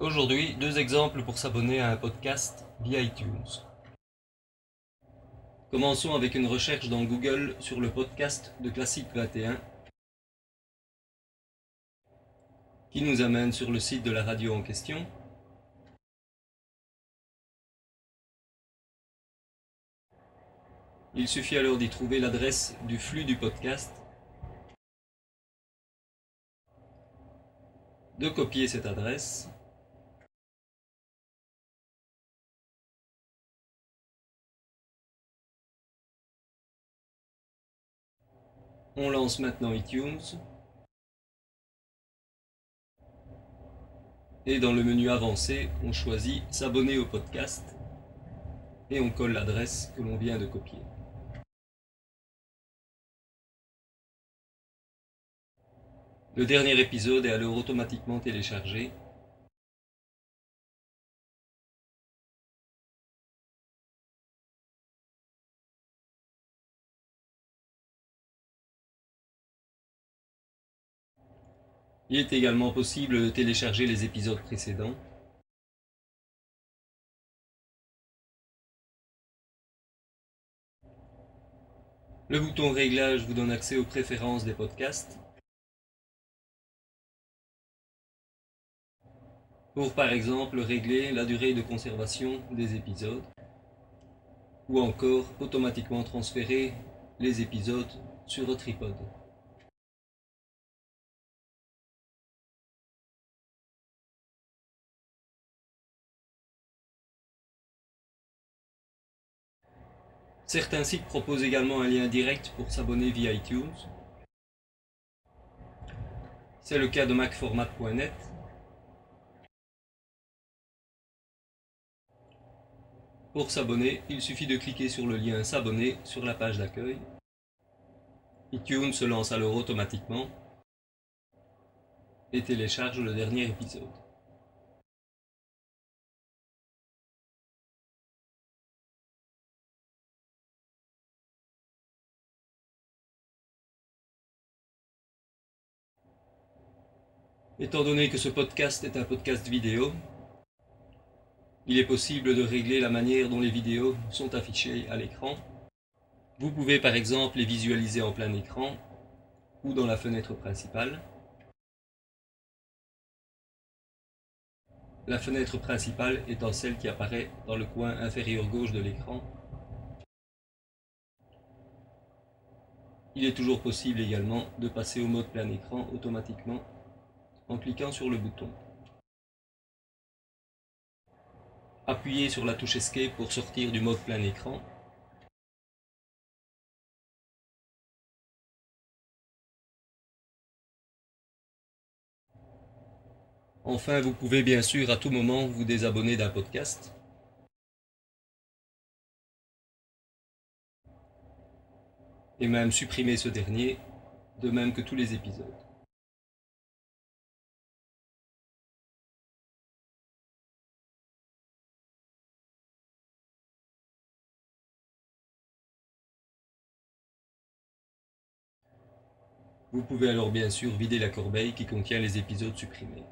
Aujourd'hui, deux exemples pour s'abonner à un podcast via iTunes. Commençons avec une recherche dans Google sur le podcast de Classique 21 qui nous amène sur le site de la radio en question. Il suffit alors d'y trouver l'adresse du flux du podcast, de copier cette adresse On lance maintenant iTunes. Et dans le menu avancé, on choisit s'abonner au podcast et on colle l'adresse que l'on vient de copier. Le dernier épisode est alors automatiquement téléchargé Il est également possible de télécharger les épisodes précédents. Le bouton Réglage vous donne accès aux préférences des podcasts. Pour par exemple régler la durée de conservation des épisodes ou encore automatiquement transférer les épisodes sur un tripode. Certains sites proposent également un lien direct pour s'abonner via iTunes. C'est le cas de macformat.net. Pour s'abonner, il suffit de cliquer sur le lien S'abonner sur la page d'accueil. iTunes se lance alors automatiquement et télécharge le dernier épisode. Étant donné que ce podcast est un podcast vidéo, il est possible de régler la manière dont les vidéos sont affichées à l'écran. Vous pouvez par exemple les visualiser en plein écran ou dans la fenêtre principale. La fenêtre principale étant celle qui apparaît dans le coin inférieur gauche de l'écran. Il est toujours possible également de passer au mode plein écran automatiquement en cliquant sur le bouton. Appuyez sur la touche Escape pour sortir du mode plein écran. Enfin, vous pouvez bien sûr à tout moment vous désabonner d'un podcast. Et même supprimer ce dernier, de même que tous les épisodes. Vous pouvez alors bien sûr vider la corbeille qui contient les épisodes supprimés.